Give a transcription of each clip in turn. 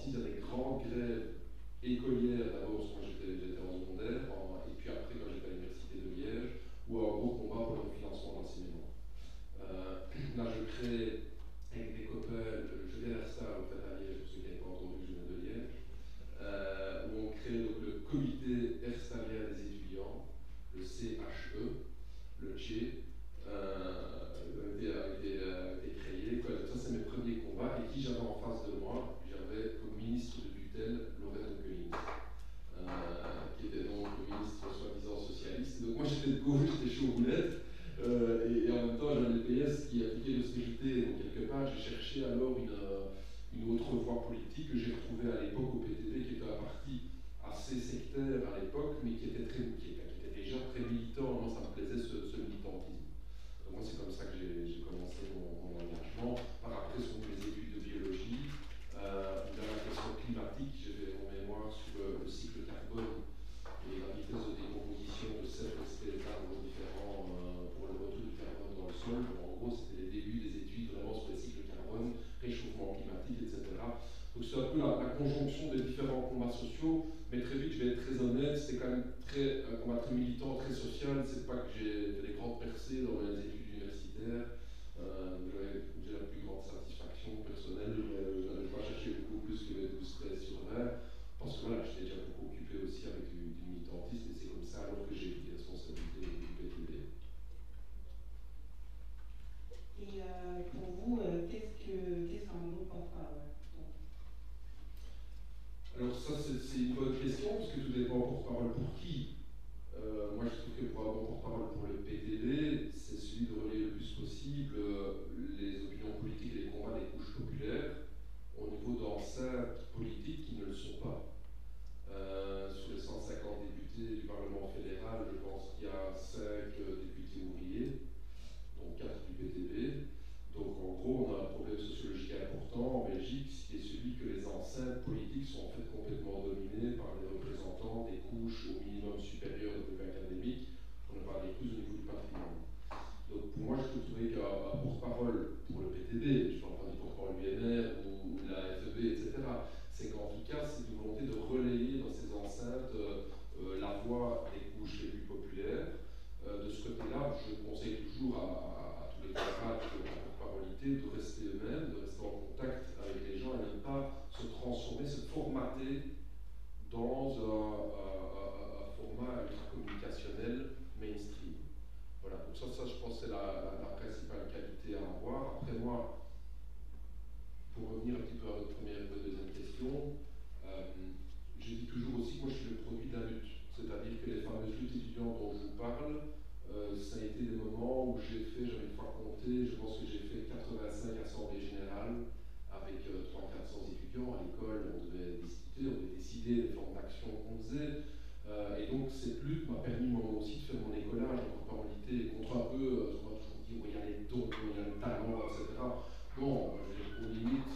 95, 96, il y a des grandes grèves écolières d'abord, Euh, de, de, la plus grande satisfaction personnelle. Euh, je n'allais pas chercher beaucoup plus que 12 13 sur 20, parce que voilà, j'étais déjà beaucoup occupé aussi avec du, du militantisme, distiller les formes d'action qu'on faisait. Euh, et donc cette lutte m'a permis moi aussi de faire mon écolage en corporalité contre un peu, euh, on va toujours dire, il y a les dons, il y a le talent, etc. Bon, aux limites,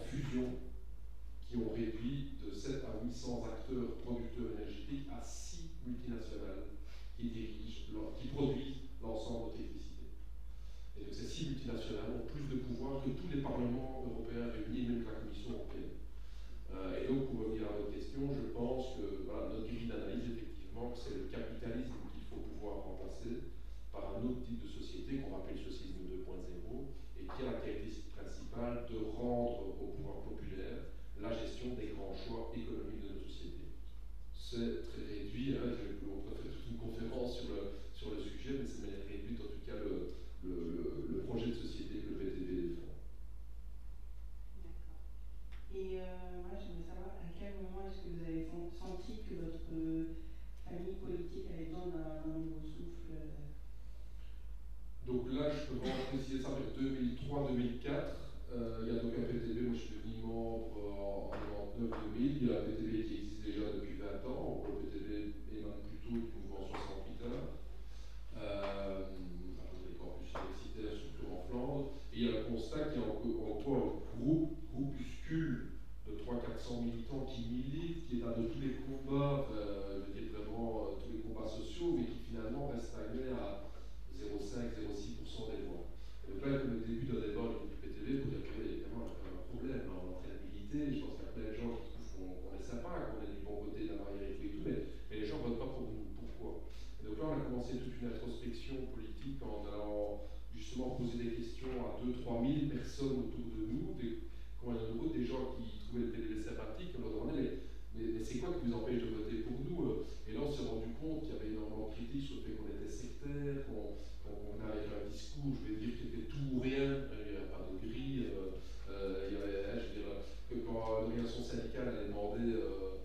à 400 fusions qui ont réduit de 7 à 800 acteurs producteurs énergétiques à 6 multinationales qui dirigent, qui produisent l'ensemble de l'électricité. Et donc ces 6 multinationales ont plus de pouvoir que tous les parlements européens réunis, même que la Commission européenne. Euh, et donc, pour revenir à votre question, je pense que notre grille d'analyse, effectivement, c'est le capitalisme qu'il faut pouvoir remplacer par un autre type de société qu'on appelle socialisme 2.0 et qui a la caractéristique principale de rendre au pouvoir populaire la gestion des grands choix économiques de notre société. C'est très réduit, hein, on pourrait faire toute une conférence sur le, sujet, mais c'est de manière réduite en tout cas le, projet de société que le PTB défend. D'accord. Et euh, moi, j'aimerais savoir à quel moment est-ce que vous avez senti que votre famille politique avait besoin d'un nouveau euh? Donc là, je peux vraiment préciser ça vers 2003-2004. Euh, il y a donc un PTB, moi je suis devenu membre en, en 99-2000. Il y a un PTB qui existe déjà depuis 20 ans. Le PTB émane plutôt du mouvement 68 heures. Euh, des campus universitaires, surtout en Flandre. Et il y a un constat qui est en, en quoi un groupe, groupuscule de 300-400 militants qui militent, qui est là de tous les combats, euh, je veux dire vraiment euh, tous les combats sociaux, mais qui finalement reste stagné à 0,5-0,6% des voix. Et donc là, comme le début d'un débat du PTB, pour dire que évidemment, y a quand un problème hein, en militer. Je pense qu'il y a plein de gens qui trouvent qu'on est sympa, qu'on est du bon côté de la barrière et tout, mais, mais les gens ne votent pas pour nous. Pourquoi? Et donc là, on a commencé toute une introspection politique en allant justement poser des questions à 2-3 000 personnes autour de nous, des, des gens qui trouvaient le PTB sympathique, on leur demandait mais, mais c'est quoi qui vous empêche de voter pour nous? Et là, on s'est rendu compte qu'il y avait énormément de critiques sur le fait qu'on était sectaire, qu'on on avait un discours, je vais dire, qui était tout ou rien, il n'y avait pas de grille, euh, euh, il y avait, hein, je veux dire, que quand l'organisation syndicale allait demander euh,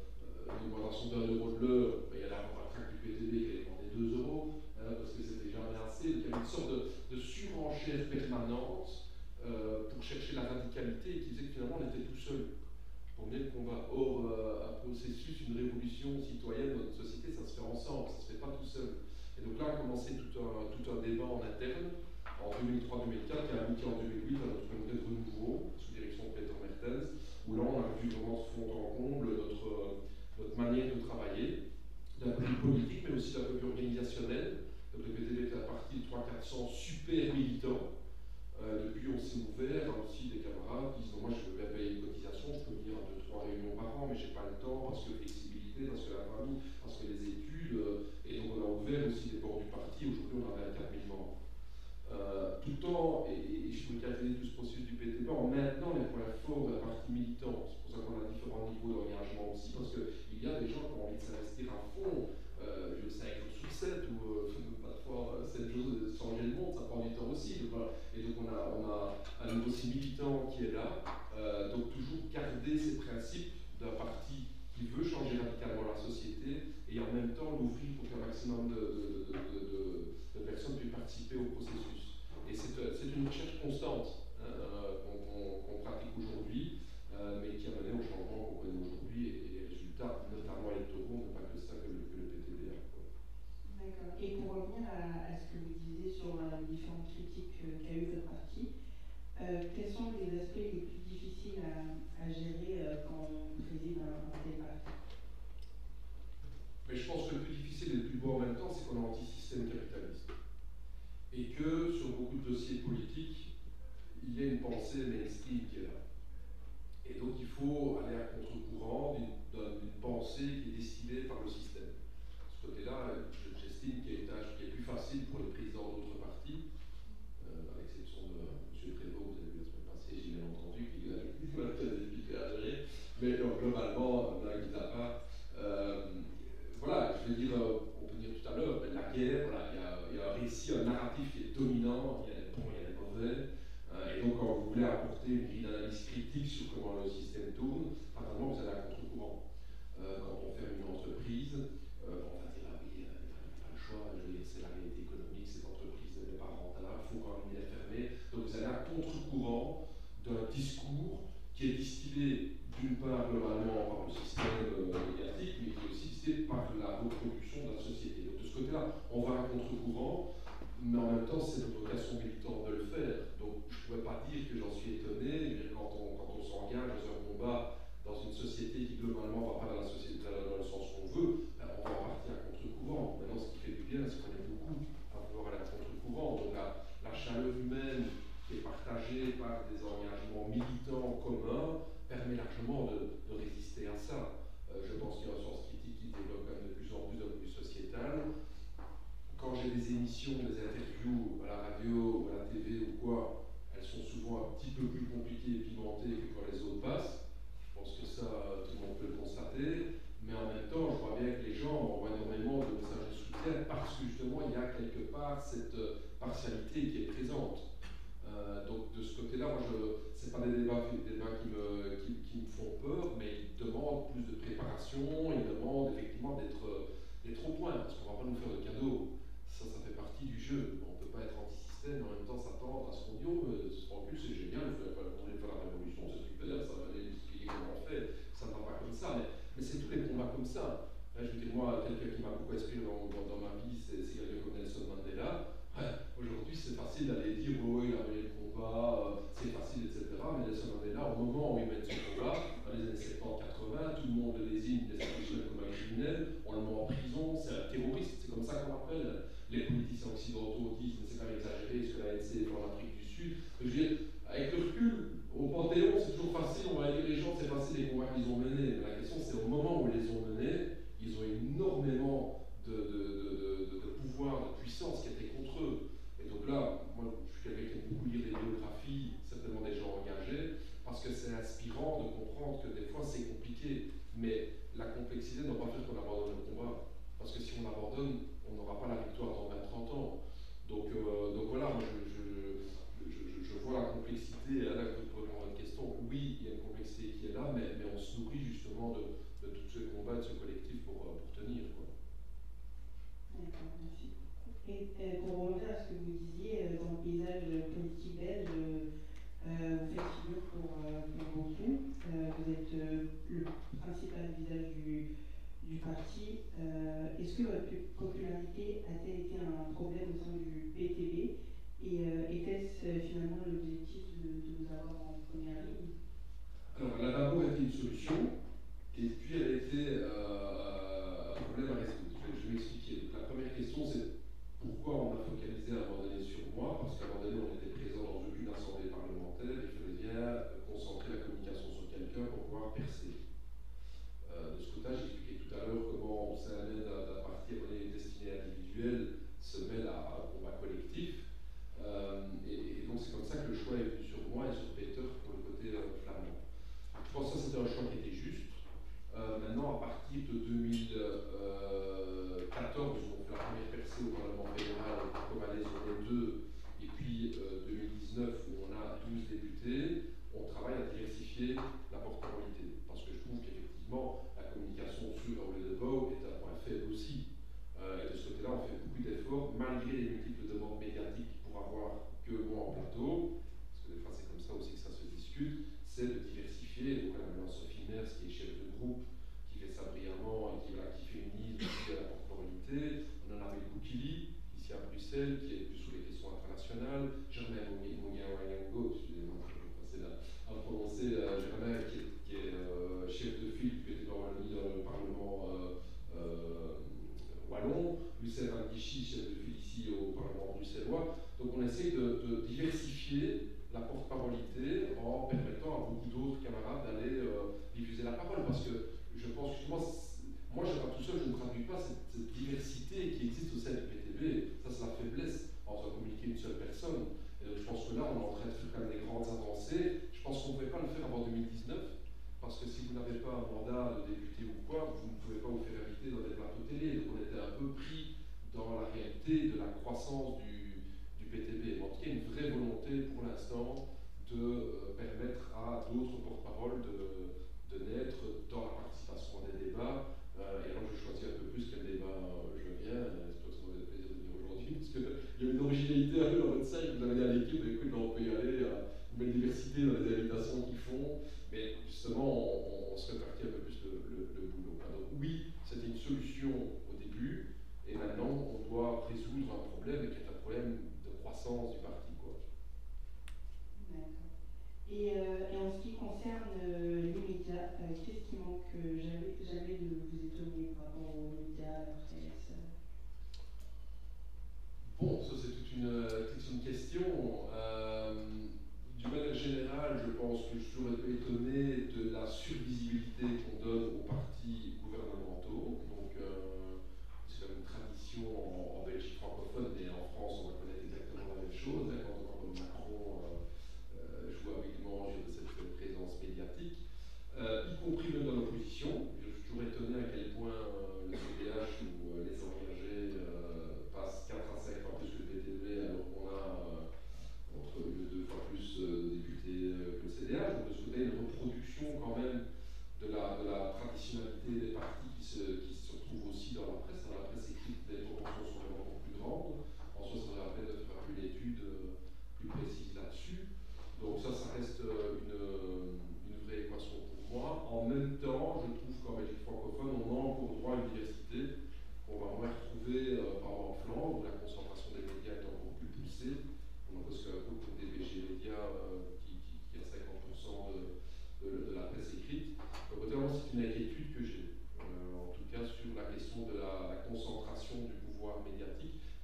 une augmentation d'un euro de l'heure, ben, il y a la traque du PTB qui allait demander 2 euros, hein, parce que c'était jamais assez, donc il y avait une sorte de, surenchère permanente pour chercher la radicalité et qui disait que finalement on était tout seul pour mener le combat. Or, un processus, une révolution citoyenne dans notre société, ça se fait ensemble, ça ne se fait pas tout seul. Et donc là a commencé tout un, tout un débat en interne en 2003-2004 qui a abouti en 2008 à notre congrès de renouveau sous direction de Peter Mertens, où là on a vu vraiment se fondre en comble notre, notre manière de travailler, d'un point de vue politique, mais aussi d'un point de vue organisationnel. Le PPTV est à partie de 300-400 super militants. Euh, depuis, on s'est ouvert aussi des camarades qui disent Moi, je veux bien payer une cotisation, je peux venir à 2-3 réunions par an, mais j'ai pas le temps parce que flexibilité, parce que la famille, parce que les études. Euh, et donc, on a ouvert aussi les ports du parti. Aujourd'hui, on en à 4000 membres. Euh, tout temps, et, et je peux calculer tout ce processus du PTB en maintenant les points forts de la partie militante. C'est pour ça qu'on a différents niveaux d'engagement aussi, parce qu'il y a des gens qui ont envie de s'investir à fond, euh, 5 jours sur 7, ou euh, parfois 7 jours de changer le monde, ça prend du temps aussi. Et donc on a, on a un aussi militant qui est là, euh, donc toujours garder ces principes d'un parti qui veut changer radicalement la société et en même temps l'ouvrir pour qu'un de, personnes puissent participer au processus. Et c'est une recherche constante hein, qu'on qu pratique aujourd'hui, euh, mais qui a mené au changement qu'on connaît aujourd'hui et, les résultats, notamment électoraux, n'ont pas que ça que le, que le PTB a. D'accord. Et pour revenir à, ce que vous disiez sur euh, les différentes critiques euh, qu'a eu votre parti, euh, quels sont les aspects les plus difficiles à, gérer euh, quand on préside un, un tel parti mais je pense que le plus difficile et le plus beau en même temps, c'est qu'on est anti-système capitaliste. Et que sur beaucoup de dossiers politiques, il y a une pensée mainstream qui est là. Et donc il faut aller à contre-courant d'une pensée qui est décidée par le système. De ce côté-là, j'estime qu'il y a une tâche qui est plus facile pour les présidents d'autres partis, euh, à l'exception de euh, M. Prévost, vous avez vu la semaine passée, j'ai bien entendu qu'il a, a des difficultés à gérer, mais globalement, euh, il à part, euh, voilà, je veux dire, euh, on peut dire tout à l'heure, la guerre, voilà, il y, a un récit, un narratif qui est dominant, il y a des bons, il y a des mauvais. Euh, et donc, quand vous voulez apporter une grille d'analyse critique sur comment le système tourne, fatalement, vous allez à contre-courant. Euh, quand on fait une entreprise, on va dire, oui, il n'y a pas le choix, c'est la réalité économique, cette entreprise n'est pas rentable, il faut quand même la fermer. Donc, vous allez à contre-courant d'un discours qui est distillé d'une part globalement par le système médiatique, mais qui est aussi par la reproduction résoudre un problème qui est un problème de croissance du parti. Quoi. Euh, et, en ce qui concerne euh, les médias, euh, qu'est-ce qui manque euh, jamais, de vous étonner par rapport aux médias presse? Bon, ça c'est toute une, toute une question. du manière générale, je pense que je suis toujours étonné de la survisibilité qu'on donne aux partis gouvernementaux. Donc, c'est une tradition en anglophone et en France, on va connaître exactement la même chose. Hein, quand Macron euh, euh joue avec mange de cette présence médiatique, euh, y compris même dans l'opposition. Je suis toujours étonné à quel point euh, le CDH ou les engagés passent 4 à 5 fois plus que le PTV alors qu'on a entre deux fois plus de députés que le CDH. Donc, vous une reproduction quand même de la, traditionnalité des partis qui se, qui retrouvent aussi dans la presse, dans la presse écrite, les proportions sont vraiment en soi, ça nous permet de faire une étude euh, plus précise là-dessus. Donc ça, ça reste euh, euh, une, vraie équation pour moi. En même temps, je trouve qu'en Belgique francophone, on a encore droit à une diversité qu'on va moins retrouver par exemple en où la concentration des médias est encore plus poussée. On a presque beaucoup des BG médias euh, qui, qui, a 50% de, de, la presse écrite. Donc, notamment, c'est une inquiétude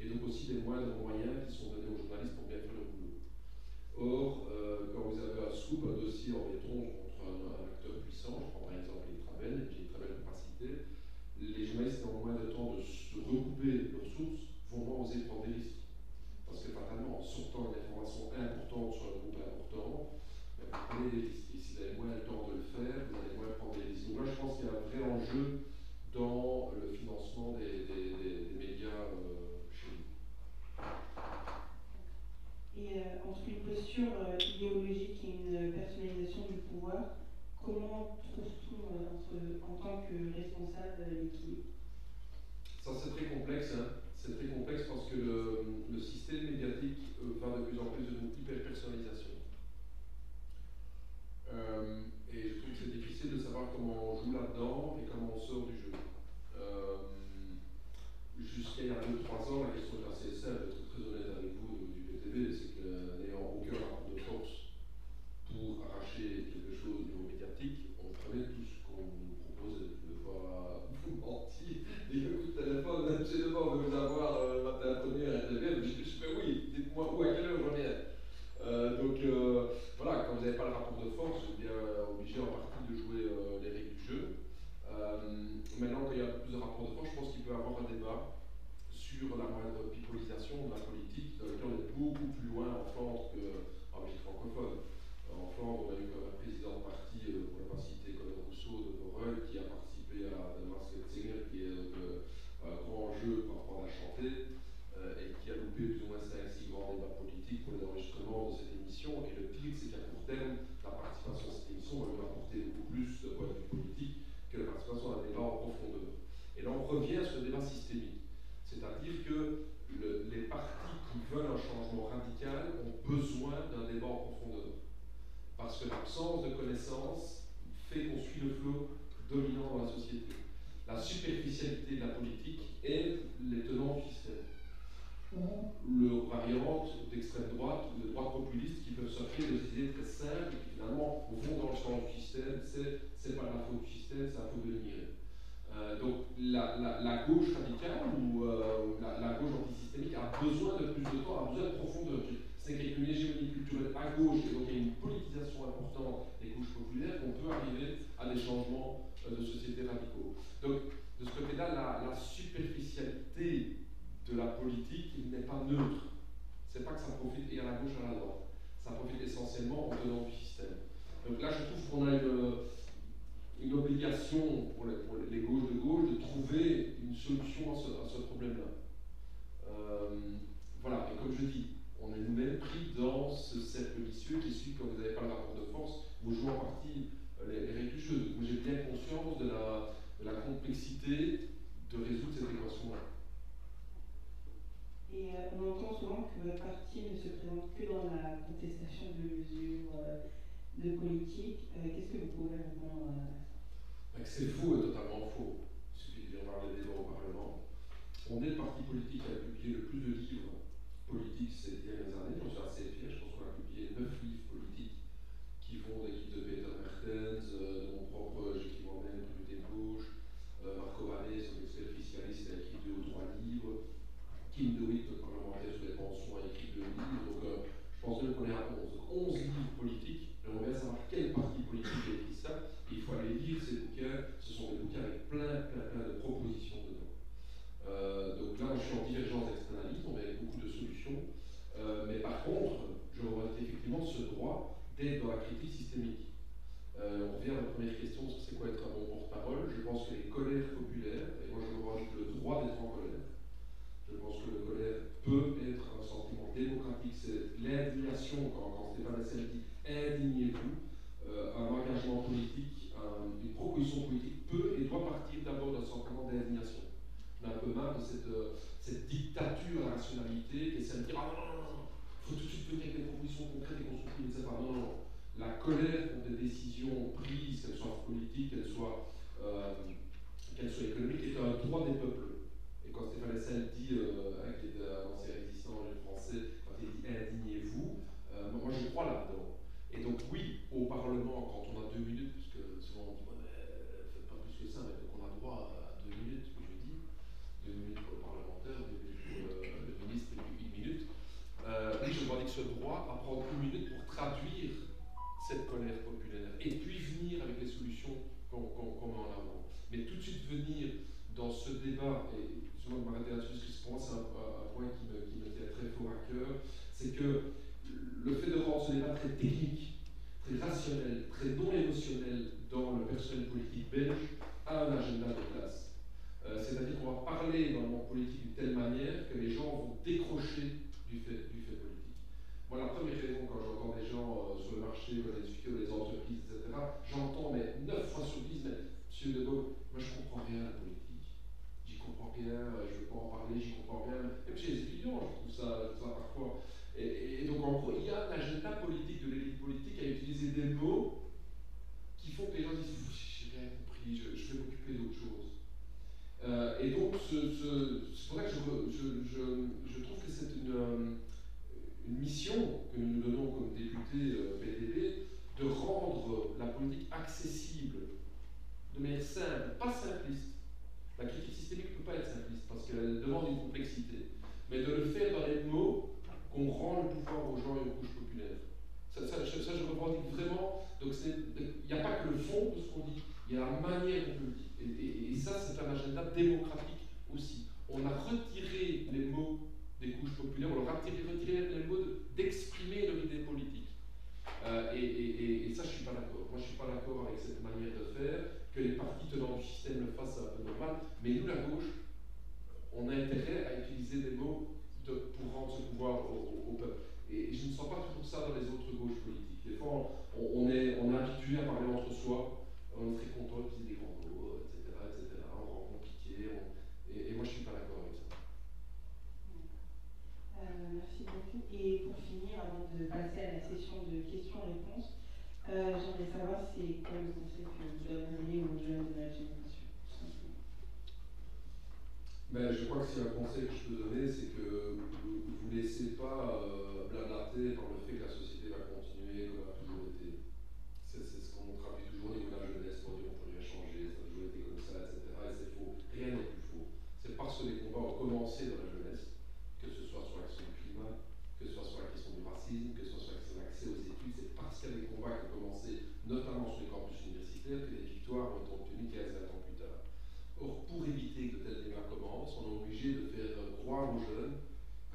et donc aussi des moyens, moyens qui sont donnés aux journalistes pour bien faire le boulot. Or, euh, quand vous avez un scoop, un dossier en béton contre un, un, acteur puissant, je prends par exemple les Travel, j'ai Travel pas cité, les journalistes ont moins de temps de se recouper leurs sources, vont moins oser prendre des risques. Parce que fatalement, en sortant une information importante sur un groupe important, ben, vous prenez des risques. Comment trouve-t-on en tant que responsable l'équilibre Ça, c'est très complexe. Hein. C'est très complexe parce que le, système médiatique va de plus en plus vers une hyper-personnalisation. Euh, et je trouve que c'est difficile de savoir comment on joue là-dedans et comment on sort du jeu. Euh, jusqu'à il y a 2-3 ans, la question était assez simple, d'être très honnête avec vous du PTV, c'est que n'ayant aucun rapport de force pour arracher quelque chose au niveau médiatique, on prenait tout ce qu'on nous proposait. Je ne veux pas vous mentir, des coups de téléphone, absolument, on veut vous avoir euh, matin première à TV, je dis, mais oui, dites-moi où, à quelle heure je viens. Euh, donc euh, voilà, quand vous n'avez pas le rapport de force, vous êtes bien obligé en partie de jouer euh, les règles du jeu. maintenant qu'il y a plus de rapport de force, je pense qu'il peut y avoir un débat sur la moindre bipolisation de la politique, dans lequel on est beaucoup plus loin en Flandre qu'en Belgique francophone. En Flandre, on a eu un président de parti, pour ne pas citer Colin Rousseau de Voreuil, qui a participé à Delmar Singer, qui est un grand jeu par rapport à chanter, et qui a loupé plus ou moins 5-6 grands débats politiques pour les enregistrements de cette émission. Et le pire, c'est qu'à court terme, la participation à cette émission va lui apporter beaucoup plus de point de vue politique que la participation à un débat en profondeur. Et là, on revient à ce débat systémique. C'est-à-dire que le, les partis qui veulent un changement radical ont besoin d'un débat en profondeur. Parce que l'absence de connaissances fait qu'on suit le flot dominant dans la société. La superficialité de la politique est les tenants du système le variante d'extrême droite ou de droite populiste qui peuvent s'offrir des idées très simples et qui finalement vont dans le sens du système, c'est pas la faute du système, c'est la faute de l'ignoré. Euh, donc la, gauche radicale ou euh, la, gauche antisystémique a besoin de plus de temps, a besoin de profondeur. C'est qu'avec une hégémonie culturelle à gauche et donc une politisation importante des couches populaires, on peut arriver à des changements euh, de société radicaux. Donc de ce côté-là, la, superficialité de la politique n'est pas neutre. C'est pas que ça profite et à la gauche et à la droite. Ça profite essentiellement en tenant du système. Donc là, je trouve qu'on a une, une obligation pour les, gauches de gauche de trouver une solution à ce, problème-là. Euh, voilà, et comme je dis, on est nous-mêmes pris dans ce cercle vicieux qui suit quand vous n'avez pas le rapport de force, vous jouez en partie euh, les, les jeu. Moi, j'ai bien conscience de la, complexité de résoudre cette équation-là. Et euh, on entend souvent que votre parti ne se présente que dans la contestation de mesures de politique. Qu'est-ce que vous pouvez répondre à C'est faux et totalement faux. Il suffit de voir les débats au Parlement. On est le parti politique a publié le plus de livres politiques ces dernières années. J'en suis assez fier. Je pense qu'on a publié 9 livres politiques qui vont livres de Peter Mertens, de mon propre J.K. Mormon, Communauté de gauche, Marco Vallée, son expert fiscaliste, a écrit deux ou trois livres. Kim DeWitt, notre parlementaire sur les pensions, a écrit deux livres. Donc, euh, je pense qu'on est à 11. 11 livres politiques. J'aimerais bien savoir quel parti politique a écrit ça. Il faut aller lire ces bouquins. Ce sont des bouquins avec plein, plein, plein de propositions dedans. Euh, donc là, je suis en divergence externaliste, on avec beaucoup de solutions. Euh, mais par contre, je revendique effectivement ce droit d'être dans la critique systémique. Euh, on revient à la première question sur c'est quoi être un bon porte-parole. Je pense que les colères populaires, et moi je revendique le droit d'être en colère, je pense que le colère peut être un sentiment démocratique, c'est l'indignation, quand, quand Stéphane Hessel dit indignez-vous, un engagement politique, une proposition politique peut et doit partir d'abord d'un sentiment d'indignation. On a un peu marre de cette, euh, cette dictature à la rationalité qui essaie de dire ah non, faut tout de suite venir avec des propositions concrètes et constructives, etc. Non, non. La colère contre des décisions prises, qu'elles soient politiques, qu'elles soient, euh, économiques, est un droit des peuples. Et quand Stéphane Hessel dit, euh, hein, qui est un ancien résistant français, Et, ça, c'est un agenda démocratique aussi. On a retiré les mots des couches populaires, on leur a retiré, les mots d'exprimer leur idée politique. Euh, et, ça, je ne suis pas d'accord. Moi, je ne suis pas d'accord avec cette manière de faire, que les partis tenants du système le fassent, un peu normal. Mais nous, la gauche, on a intérêt à utiliser des mots pour rendre ce pouvoir au, peuple. Et je ne sens pas toujours ça dans les autres gauches politiques. Des fois, on est habitué à parler entre soi, on est très content d'utiliser des grands mots, etc., etc. On rend compliqué, et, moi je ne suis pas d'accord avec ça. Euh, merci beaucoup. Et pour finir, avant de passer à la session de questions-réponses, euh, j'aimerais savoir c'est quel le conseil que vous donneriez aux jeunes de la génération ben, Je crois que si un conseil que je peux donner, c'est que vous ne laissez pas euh, blablater par le fait que la société va continuer a. Qu'on traduit toujours de la jeunesse pour dire qu'on peut rien changer, ça a toujours été comme ça, etc. Et c'est faux. Rien n'est plus faux. C'est parce que les combats ont commencé dans la jeunesse, que ce soit sur la question du climat, que ce soit sur la question du racisme, que ce soit sur la question de l'accès aux études, c'est parce qu'il y a des combats qui ont commencé, notamment sur les campus universitaires, que les victoires ont été obtenues 15-20 ans plus tard. Or, pour éviter que de tels débats commencent, on est obligé de faire croire aux jeunes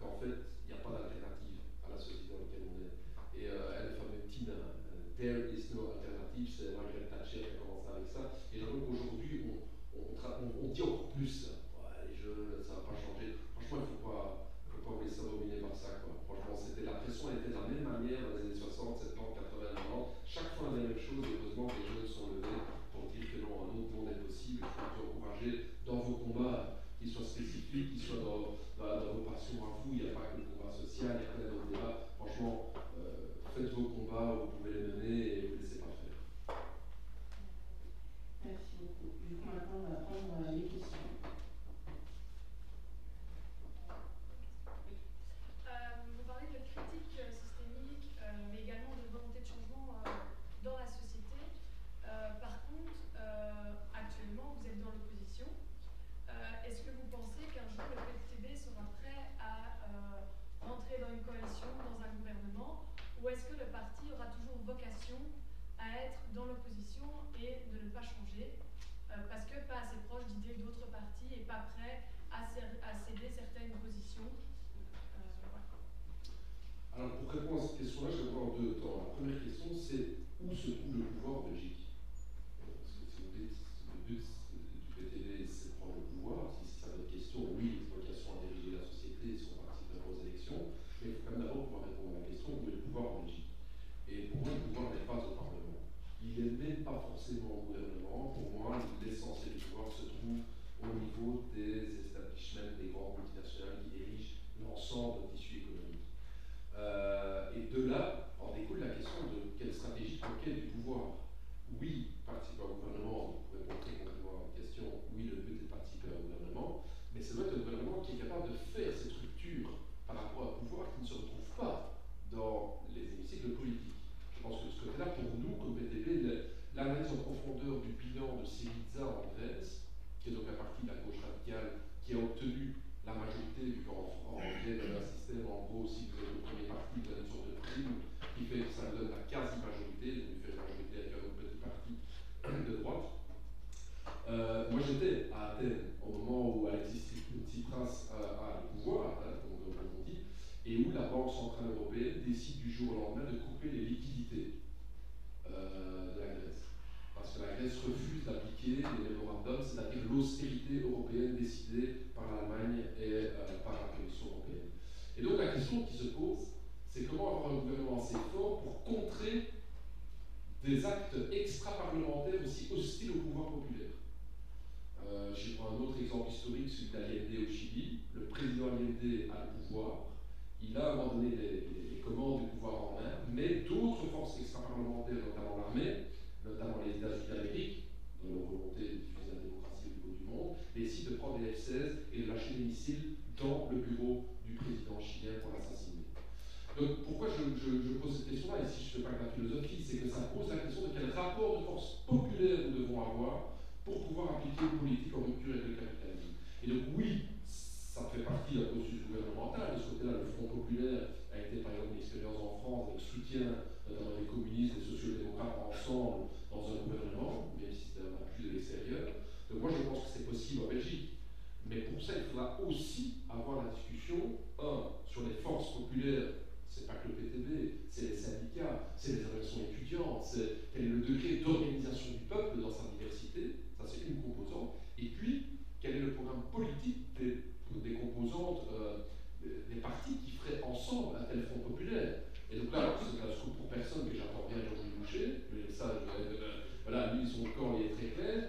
qu'en fait, il n'y a pas d'alternative à la société dans laquelle on est. Et euh, elle, le fameux Tina, There is no alternative, c'est Margaret Thatcher qui a commencé avec ça. Et donc qu'aujourd'hui, on, on, on, dit encore plus. Ouais, les ça ne va pas changer. Franchement, il ne faut pas, faut pas vous laisser dominer par soutien notamment des communistes et sociaux-démocrates ensemble dans un gouvernement, même si c'était un appui de l'extérieur. Donc moi je pense que c'est possible en Belgique. Mais pour ça, il faudra aussi avoir la discussion, un, sur les forces populaires, c'est pas que le PTB, c'est les syndicats, c'est les organisations étudiantes, c'est quel est le degré d'organisation du peuple dans sa diversité, ça c'est une composante, et puis quel est le programme politique des des composantes euh, des partis qui feraient ensemble un tel front populaire? Et donc là, c'est un scoop pour personne que j'entends bien Georges Boucher, mais ça, euh, voilà, lui, son camp il est très clair.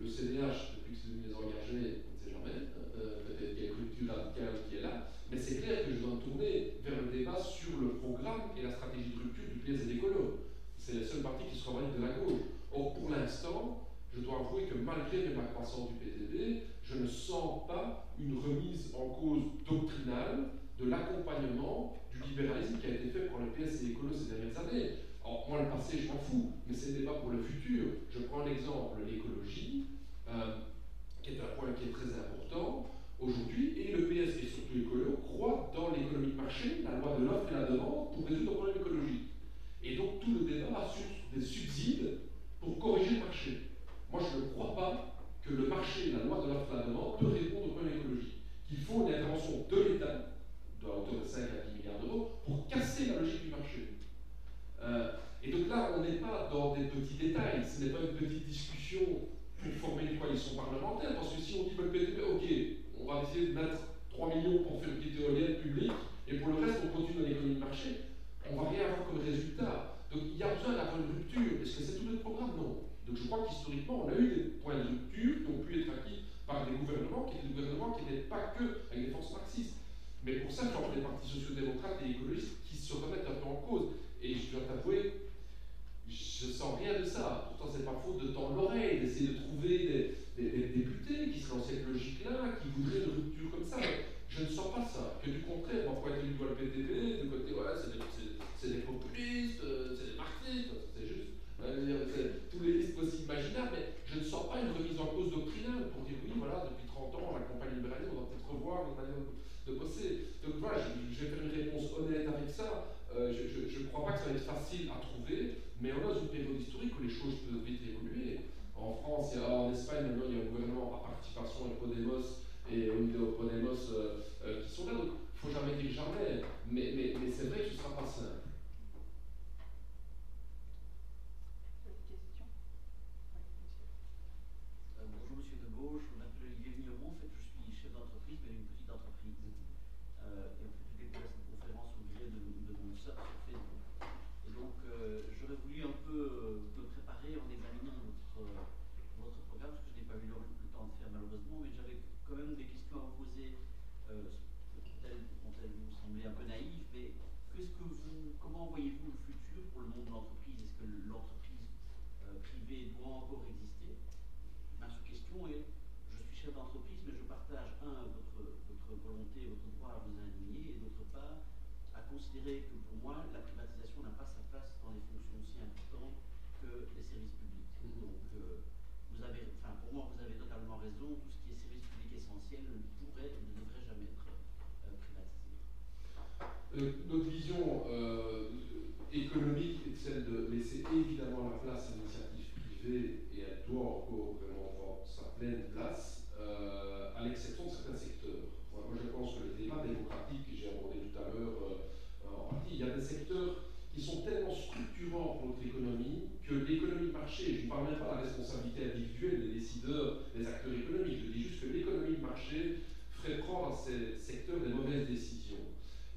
Le CDH, depuis que c'est devenu engagé, on ne sait jamais, euh, peut-être qu'il y a une rupture radicale qui est là, mais c'est clair que je dois me tourner vers le débat sur le programme et la stratégie de rupture du PS et. C'est la seule partie qui se revendique de la gauche. Or, pour l'instant, je dois avouer que malgré la croissance du PTB, je ne sens pas une remise en cause doctrinale de l'accompagnement libéralisme qui a été fait par le PS et l'écolo ces dernières années. Alors, moi, le passé, je m'en fous, mais c'est débat pour le futur. Je prends l'exemple, l'écologie, euh, qui est un point qui est très important aujourd'hui, et le PS et surtout l'écolo croient dans l'économie de marché, la loi de l'offre et la demande, pour résoudre le problème écologique. Et donc, tout le débat sur des subsides pour corriger le marché. Moi, je ne crois pas que le marché, la loi de l'offre et la demande, peut répondre au problème écologique. Qu'il faut une intervention de l'État, de hauteur de 5 à 10 milliards d'euros, pour casser la logique du marché. Euh, et donc là, on n'est pas dans des petits détails, ce n'est pas une petite discussion pour former une coalition parlementaire, parce que si on dit que le PTB, ok, on va essayer de mettre 3 millions pour faire une petite éolienne publique, et pour le reste, on continue dans l'économie de marché, on ne va rien avoir comme résultat. Donc il y a besoin d'avoir une rupture. Est-ce que c'est tout notre programme? Non. Donc je crois qu'historiquement, on a eu des points de rupture qui ont pu être acquis par des gouvernements qui étaient des gouvernements qui n'étaient pas que avec des forces marxistes. Mais pour ça, faut des partis sociaux-démocrates et écologistes qui se remettent un peu en cause. Et je dois t'avouer, je sens rien de ça. Pourtant, c'est pas faute de tendre l'oreille, d'essayer de trouver des, députés qui seraient dans cette logique-là, qui voudraient une rupture comme ça. Je ne sens pas ça. Que du contraire, on pourrait être doigt le PTB, du côté, ouais, c'est des, populistes, euh, c'est des marxistes, c'est juste tous les listes possibles imaginables, mais je ne sens pas une remise en cause doctrinale pour dire oui, voilà, depuis 30 ans, la campagne libéralisme, on va peut-être revoir notre manière de Donc voilà, je, vais faire une réponse honnête avec ça. Euh, je ne crois pas que ça va être facile à trouver, mais on est dans une période historique où les choses peuvent vite évoluer. En France, a, en Espagne, il y a un gouvernement à participation avec Podemos et Unido Podemos euh, euh, qui sont là, donc il ne faut jamais dire jamais. Mais, mais, mais c'est vrai que ce ne sera pas simple. Euh, peut-être vous semblez un peu naïf, mais qu'est-ce que vous, comment voyez-vous le futur pour le monde de l'entreprise? Est-ce que l'entreprise euh, privée doit encore exister? Ma sous-question est je suis chef d'entreprise, mais je partage, un, votre, votre volonté, votre droit à vous indigner, et d'autre part, à considérer que pour moi, la privatisation n'a pas sa place dans des fonctions aussi importantes que les services publics. Mm-hmm. Donc, euh, pour moi, vous avez totalement raison, tout ce qui est service public essentiel pourrait Euh, notre vision euh, économique est celle de laisser évidemment la place à l'initiative privée et elle doit encore vraiment avoir sa pleine place, euh, à l'exception de certains secteurs. Moi, je pense que le débat démocratique que j'ai abordé tout à l'heure, en partie, il y a des secteurs qui sont tellement structurants pour notre économie que l'économie de marché, je ne parle même pas de la responsabilité individuelle des décideurs, des acteurs économiques, je dis juste que l'économie de marché ferait prendre à ces secteurs des mauvaises décisions.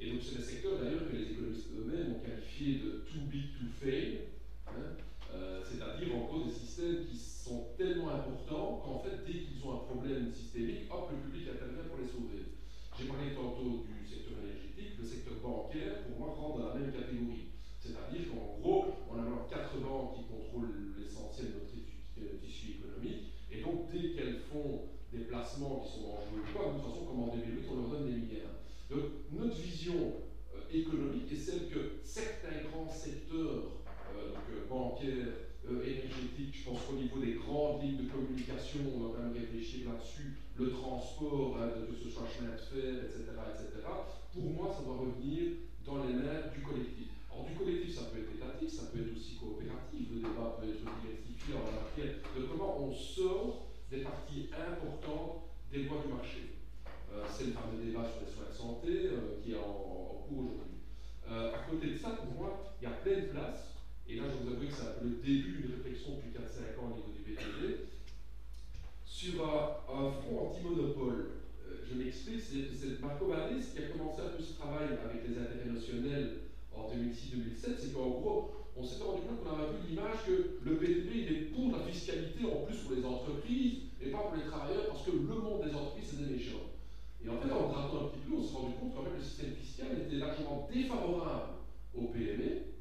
Et donc c'est des secteurs d'ailleurs que les économistes eux-mêmes ont qualifié de too big to fail, hein, euh, c'est-à-dire en cause des systèmes qui sont tellement importants qu'en fait dès qu'ils ont un problème systémique, hop, le public intervient pour les sauver. J'ai parlé tantôt du secteur énergétique, le secteur bancaire pour moi rentre dans la même catégorie. C'est-à-dire qu'en gros, on a alors quatre banques qui contrôlent l'essentiel de notre euh, tissu économique, et donc dès qu'elles font des placements qui sont dangereux ou quoi, de toute façon, comme en 2008, on leur donne des milliards. Donc notre vision euh, économique est celle que certains grands secteurs euh, euh, bancaires, énergétiques, je pense qu'au niveau des grandes lignes de communication, on va quand même réfléchir là-dessus, le transport, hein, que ce soit chemin de fer, etc., etc., pour moi, ça doit revenir dans les mains du collectif. Alors du collectif, ça peut être étatique, ça peut être aussi coopératif, le débat peut être diversifié en matière de comment on sort des parties importantes des lois du marché. Euh, c'est le fameux débat sur les soins de santé euh, qui est en, cours aujourd'hui. Euh, à côté de ça, pour moi, il y a plein de places, et là je vous avoue que c'est un peu le début d'une réflexion depuis 4-5 ans au niveau du BTP, sur un, front anti-monopole. je m'explique, c'est Marco Ballis qui a commencé un peu ce travail avec les intérêts notionnels en 2006-2007, c'est qu'en gros, on s'était rendu compte qu'on avait vu l'image que le PTB il est pour la fiscalité en plus pour les entreprises et pas pour les travailleurs parce que le monde des entreprises c'est des méchants. Et en fait, en grattant un petit peu, on s'est rendu compte qu'en fait le système fiscal était largement défavorable aux PME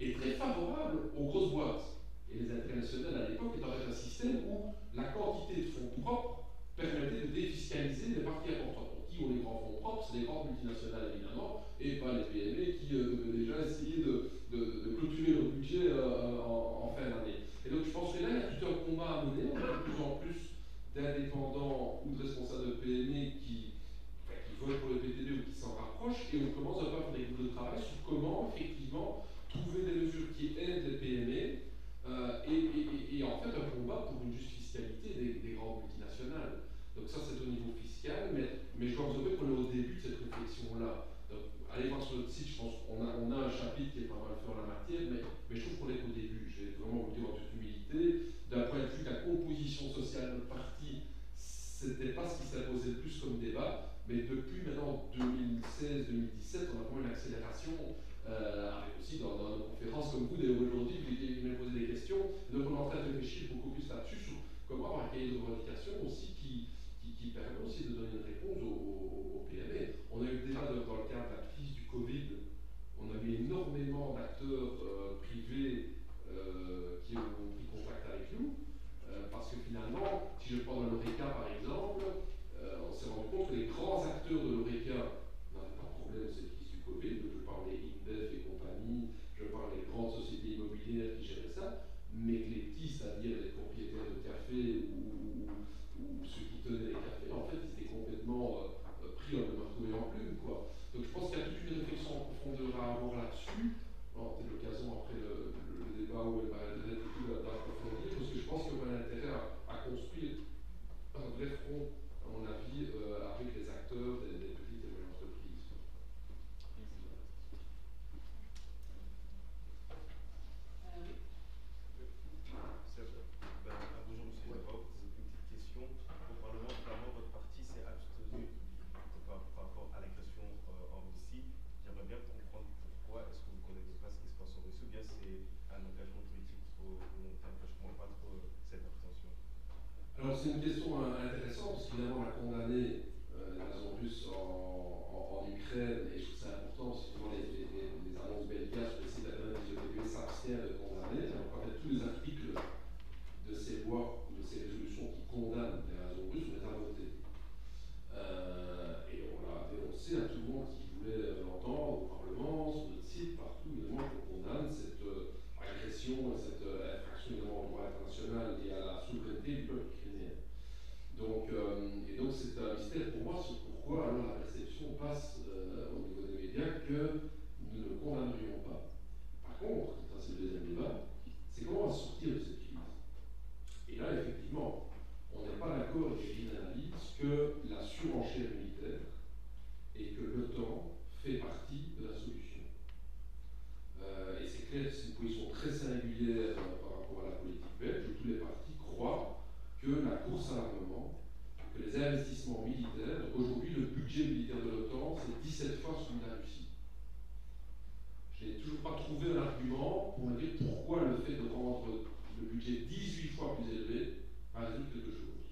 et très favorable aux grosses boîtes. Et les internationales à l'époque étaient en fait un système où la quantité de fonds propres permettait de défiscaliser les parties importantes qui ont les grands fonds propres, c'est les grandes multinationales évidemment, et pas les PME qui euh, déjà essayer de, clôturer leur budget euh, en, fin d'année. Et donc je pense que là, il y a tout un combat à mener, on a de plus en plus d'indépendants ou de responsables de PME qui, pour le PTB ou qui s'en rapprochent, et on commence à faire des groupes de travail sur comment effectivement trouver des mesures qui aident les PME euh, et, en fait un combat pour une juste fiscalité des, des grandes multinationales. Donc ça c'est au niveau fiscal, mais mais je dois avouer qu'on est au début de cette réflexion-là. Allez voir sur notre site, je pense qu'on a, on a un chapitre qui est pas mal fait en la matière, mais, mais je trouve qu'on est au début. Je vais vraiment vous dire en toute humilité. D'un point de vue de la composition sociale de notre parti, c'était pas ce qui s'est posé le plus comme débat, mais depuis maintenant 2016-2017, on a vraiment une accélération, euh, avec aussi dans, nos conférences comme vous, d'ailleurs aujourd'hui, vous venez poser des questions. Donc on est en train de réfléchir beaucoup plus là-dessus sur comment avoir un cahier de revendication aussi qui, permet aussi de donner une réponse aux, PME. On a eu déjà dans le cadre de la crise du Covid, on a eu énormément d'acteurs euh, privés euh, qui ont pris contact avec nous, euh, parce que finalement, si je prends l'ORECA par exemple, on s'est rendu compte que les grands acteurs de l'ORECA n'avaient pas de problème de cette crise du Covid. Je parle et compagnie, je parle des grandes sociétés immobilières qui géraient ça, mais que les petits, c'est-à-dire les propriétaires de café ou ceux qui tenaient les cafés, en fait, ils étaient complètement euh, pris en marteau et en plume. Quoi. Donc je pense qu'il y a toute une réflexion en profondeur à avoir là-dessus. Alors, peut-être l'occasion après le, débat où elle va d'approfondir, parce que je pense y a intérêt à, à, construire un vrai front, à mon avis, euh, avec les acteurs des, des petites et moyennes entreprises. Alors c'est une question euh, intéressante, parce qu'évidemment on a condamné euh, l'invasion russe en, Ukraine, et je trouve ça important, que les, les, les, annonces bellicaires sur les sites internet des EPP s'abstiennent de condamner. Alors en fait tous les articles de ces lois ou de ces résolutions qui condamnent l'invasion russe, on les a votés. Euh, et on l'a dénoncé à tout le monde qui voulait l'entendre, au Parlement, sur notre site, partout, évidemment, qu'on condamne cette agression, cette infraction au droit international et à la souveraineté du peuple donc, euh, et donc c'est un mystère pour moi sur pourquoi alors la perception passe euh, au niveau des médias que nous ne condamnerions pas. Par contre, c'est le deuxième débat, c'est comment on va sortir de cette crise. Et là, effectivement, on n'est pas d'accord avec une analyse que la surenchère militaire et que l'OTAN fait partie de la solution. Euh, et c'est clair, c'est une position très singulière par rapport à la politique belge, où tous les partis croient que la course à l'armement, que les investissements militaires, aujourd'hui le budget militaire de l'OTAN, c'est 17 fois celui de la Russie. Je n'ai toujours pas trouvé un argument pour me dire pourquoi pourquoi le fait de rendre le budget 18 fois plus élevé va résoudre quelque chose.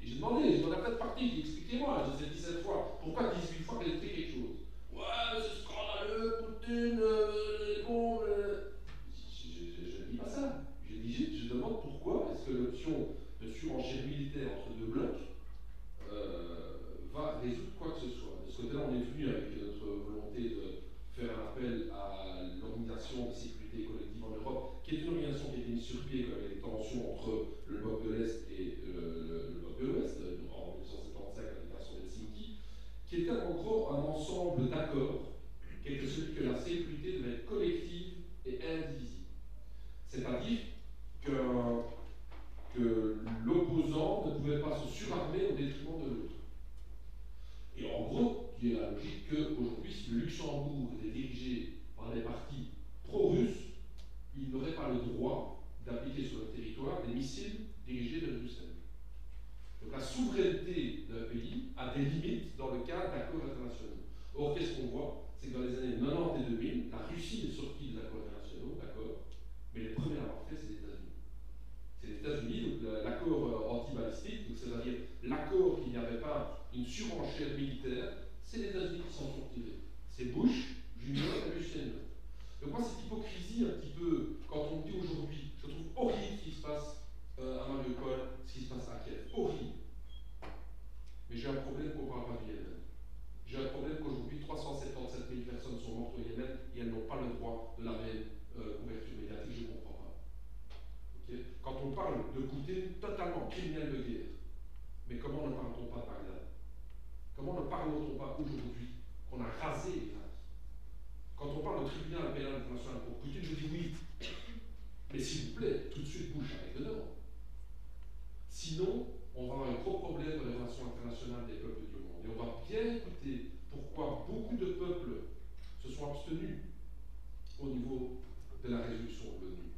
Et j'ai demandé, j'ai demandé à plein de parties, expliquez-moi, j'ai dit 17 fois, pourquoi 18 fois qu'elle fait quelque chose Ouais, c'est scandaleux, Poutine, euh, les bombes. Euh. Je ne dis pas ça. Je dis juste, je demande pourquoi est-ce que l'option de surenchère militaire entre deux blocs euh, va résoudre quoi que ce soit. De ce côté-là, on est venu avec notre volonté de faire un appel à l'organisation de sécurité collective en Europe, qui est une organisation qui a été mise sur pied quand il y a des tensions entre le bloc de l'Est et euh, le, bloc de l'Ouest, en 1975 avec la de Helsinki, qui était en gros un ensemble d'accords, qui était celui que la sécurité devait être collective et indivisible. C'est-à-dire que, que l'opposant ne pouvait pas se surarmer au détriment de l'autre. Et en gros, qui est la logique qu'aujourd'hui, si le Luxembourg était dirigé par des partis pro-russes, il n'aurait pas le droit d'appliquer sur le territoire des missiles dirigés vers Bruxelles. Donc la souveraineté d'un pays a des limites dans le cadre d'accords internationaux. Or, qu'est-ce qu'on voit C'est que dans les années 90 et 2000, la Russie est sortie des accords internationaux, d'accord, mais les premiers à l'avoir fait, c'est les États-Unis. C'est les États-Unis, l'accord euh, anti-balistique, c'est-à-dire l'accord qu'il n'y avait pas une surenchère militaire c'est les États-Unis qui s'en sont tirés. C'est Bush, Junior et Bush senior. Donc moi, cette hypocrisie un petit peu, quand on me dit aujourd'hui, je trouve horrible ce qui se passe euh, à Mariupol, ce qui se passe à Kiev. Horrible. Mais j'ai un problème qu'on ne parle pas du Yémen. J'ai un problème qu'aujourd'hui, 377 000 personnes sont mortes au Yémen et elles n'ont pas le droit de la même euh, couverture médiatique. Je ne comprends pas. Quand on parle de Poutine, totalement criminel de guerre. Mais comment ne parle-t-on pas de Bagdad Comment ne parle-t-on pas aujourd'hui qu'on a rasé l'Irak Quand on parle de tribunal pénal international pour Poutine, je dis oui. Mais s'il vous plaît, tout de suite bouge avec dedans. Sinon, on va avoir un gros problème dans les relations internationales des peuples du monde. Et on va bien écouter pourquoi beaucoup de peuples se sont abstenus au niveau de la résolution de l'ONU.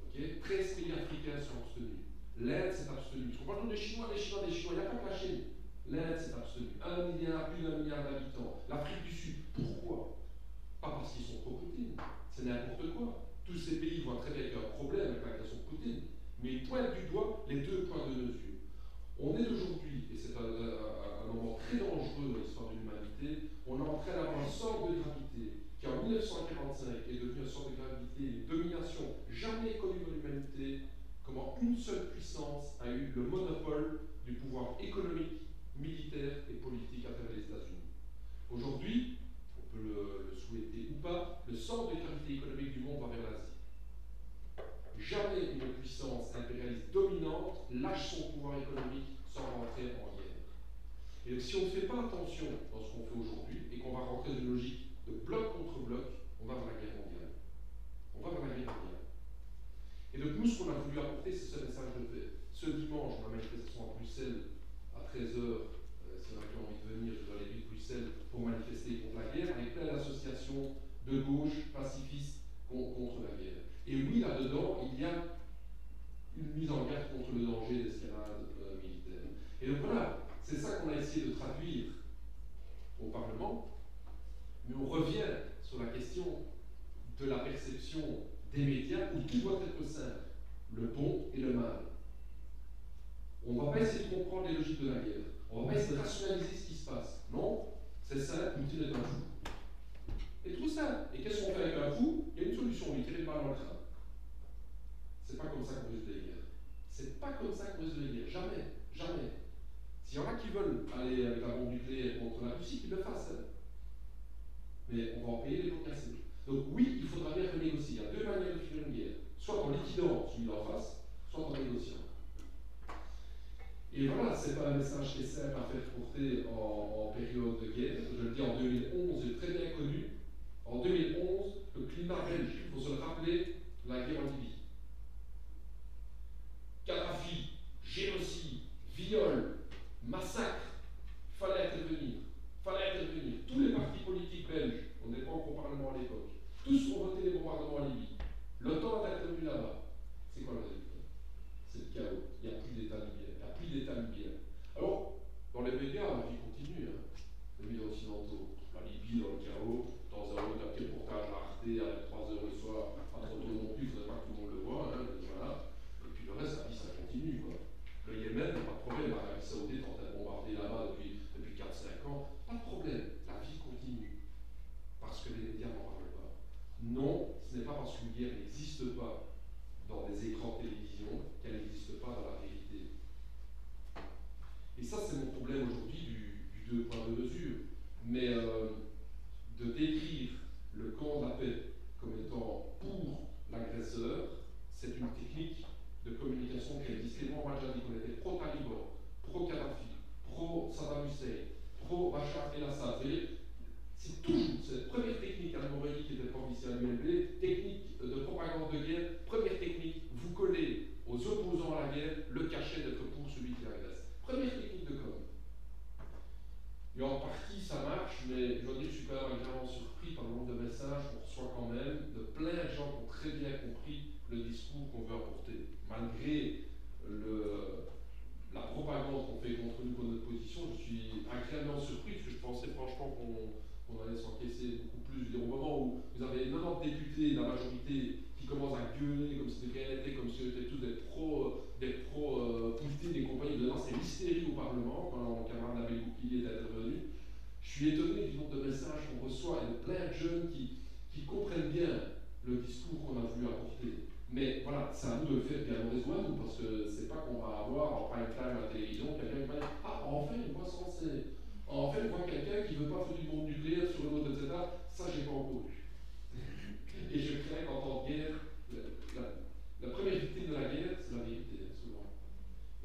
Ok? 13 pays africains sont abstenus. L'Inde s'est abstenue. Parce qu'on parle des Chinois, des Chinois, des Chinois. Il n'y a pas que la Chine. L'Inde, c'est absolu. Un milliard, plus d'un milliard d'habitants. L'Afrique du Sud, pourquoi? Pas parce qu'ils sont pro-Poutine. C'est n'importe quoi. Tous ces pays voient très bien qu'il y a un problème avec la question de Poutine. Mais ils pointent du doigt les deux points de mesure. On est aujourd'hui, et c'est un, moment très dangereux dans l'histoire de l'humanité, on est en train d'avoir un sort de gravité qui en 1945 est devenu un sort de gravité, une domination jamais connue dans l'humanité, comment une seule puissance a eu le monopole du pouvoir économique militaire et politique à travers les États-Unis. Aujourd'hui, on peut le, souhaiter ou pas, le centre de gravité économique du monde va vers l'Asie. Jamais une puissance impérialiste dominante lâche son pouvoir économique sans rentrer en guerre. Et donc, si on ne fait pas attention dans ce qu'on fait aujourd'hui et qu'on va rentrer dans une logique de bloc contre bloc, on va vers la guerre mondiale. On va vers la guerre mondiale. Et donc, nous, ce qu'on a voulu apporter, c'est ce message de paix. Ce dimanche, dans la manifestation à Bruxelles, à 13h, euh, si on a envie de venir, je dois aller de Bruxelles pour manifester contre la guerre, avec plein d'associations de gauche pacifistes contre la guerre. Et oui, là-dedans, il y a une mise en garde contre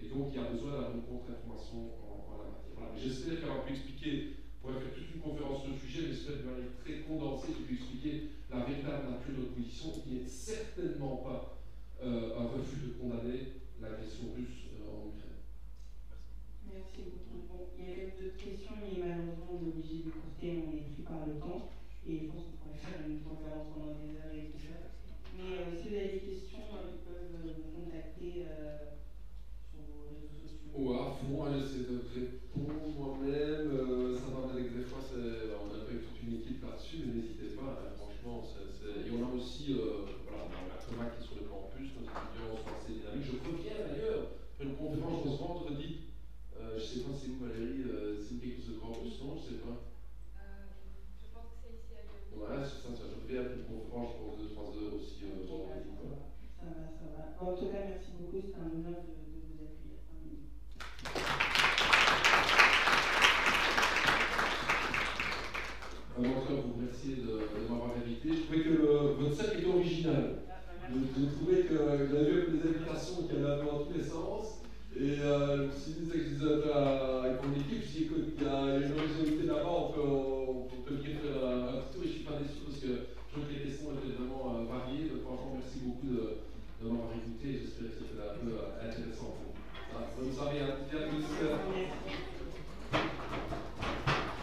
Et donc, il y a besoin une contre-information en, la matière. Voilà. J'espère qu'elle pu expliquer pourrait faire toute une conférence sur le sujet, mais c'est de manière très condensée, je vais expliquer la véritable nature de notre position, qui n'est certainement pas euh, un refus de condamner l'agression russe euh, en Ukraine. Merci beaucoup. Bon, il y avait d'autres questions, mais malheureusement, on est obligé de courter, on est pris par le temps, et je pense qu'on pourrait faire une conférence pendant des heures et tout ça. Mais euh, si vous avez des questions, ils peuvent me contacter sur vos réseaux sociaux. Ouais, à fond, j'essaie de répondre moi-même. ça va des fois, on a fait toute une équipe là-dessus, mais n'hésitez pas, hein, franchement. Et on a aussi, euh, voilà, on a Thomas qui est sur le campus, nos étudiants sont assez dynamiques. Je reviens d'ailleurs pour une conférence ce vendredi. Euh, je ne sais pas si vous, Valérie, euh, c'est quelque chose de campus, non Je ne sais pas. Euh, je pense que c'est ici à Lyon. Ouais, c'est ça, ça. Je reviens pour une conférence, je pense, de 3 heures aussi vendredi. Ça va, ça va. en tout cas, merci beaucoup, c'est un honneur de, de vous accueillir parmi nous. Un autre vous remercier de, de m'avoir invité. Je trouvais que le, votre sac était original. Je, je que vous avez vu des invitations qui allaient un peu dans tous les sens. Et euh, je me suis dit, je avec mon équipe, je dis écoute, il y a une originalité là-bas, on peut, bien faire un, petit tour et je suis pas déçu parce que je trouve que les questions étaient vraiment euh, variées. Donc franchement, merci beaucoup de, m'avoir écouté. J'espère que c'était un peu euh, intéressant. Ça, vous avez un petit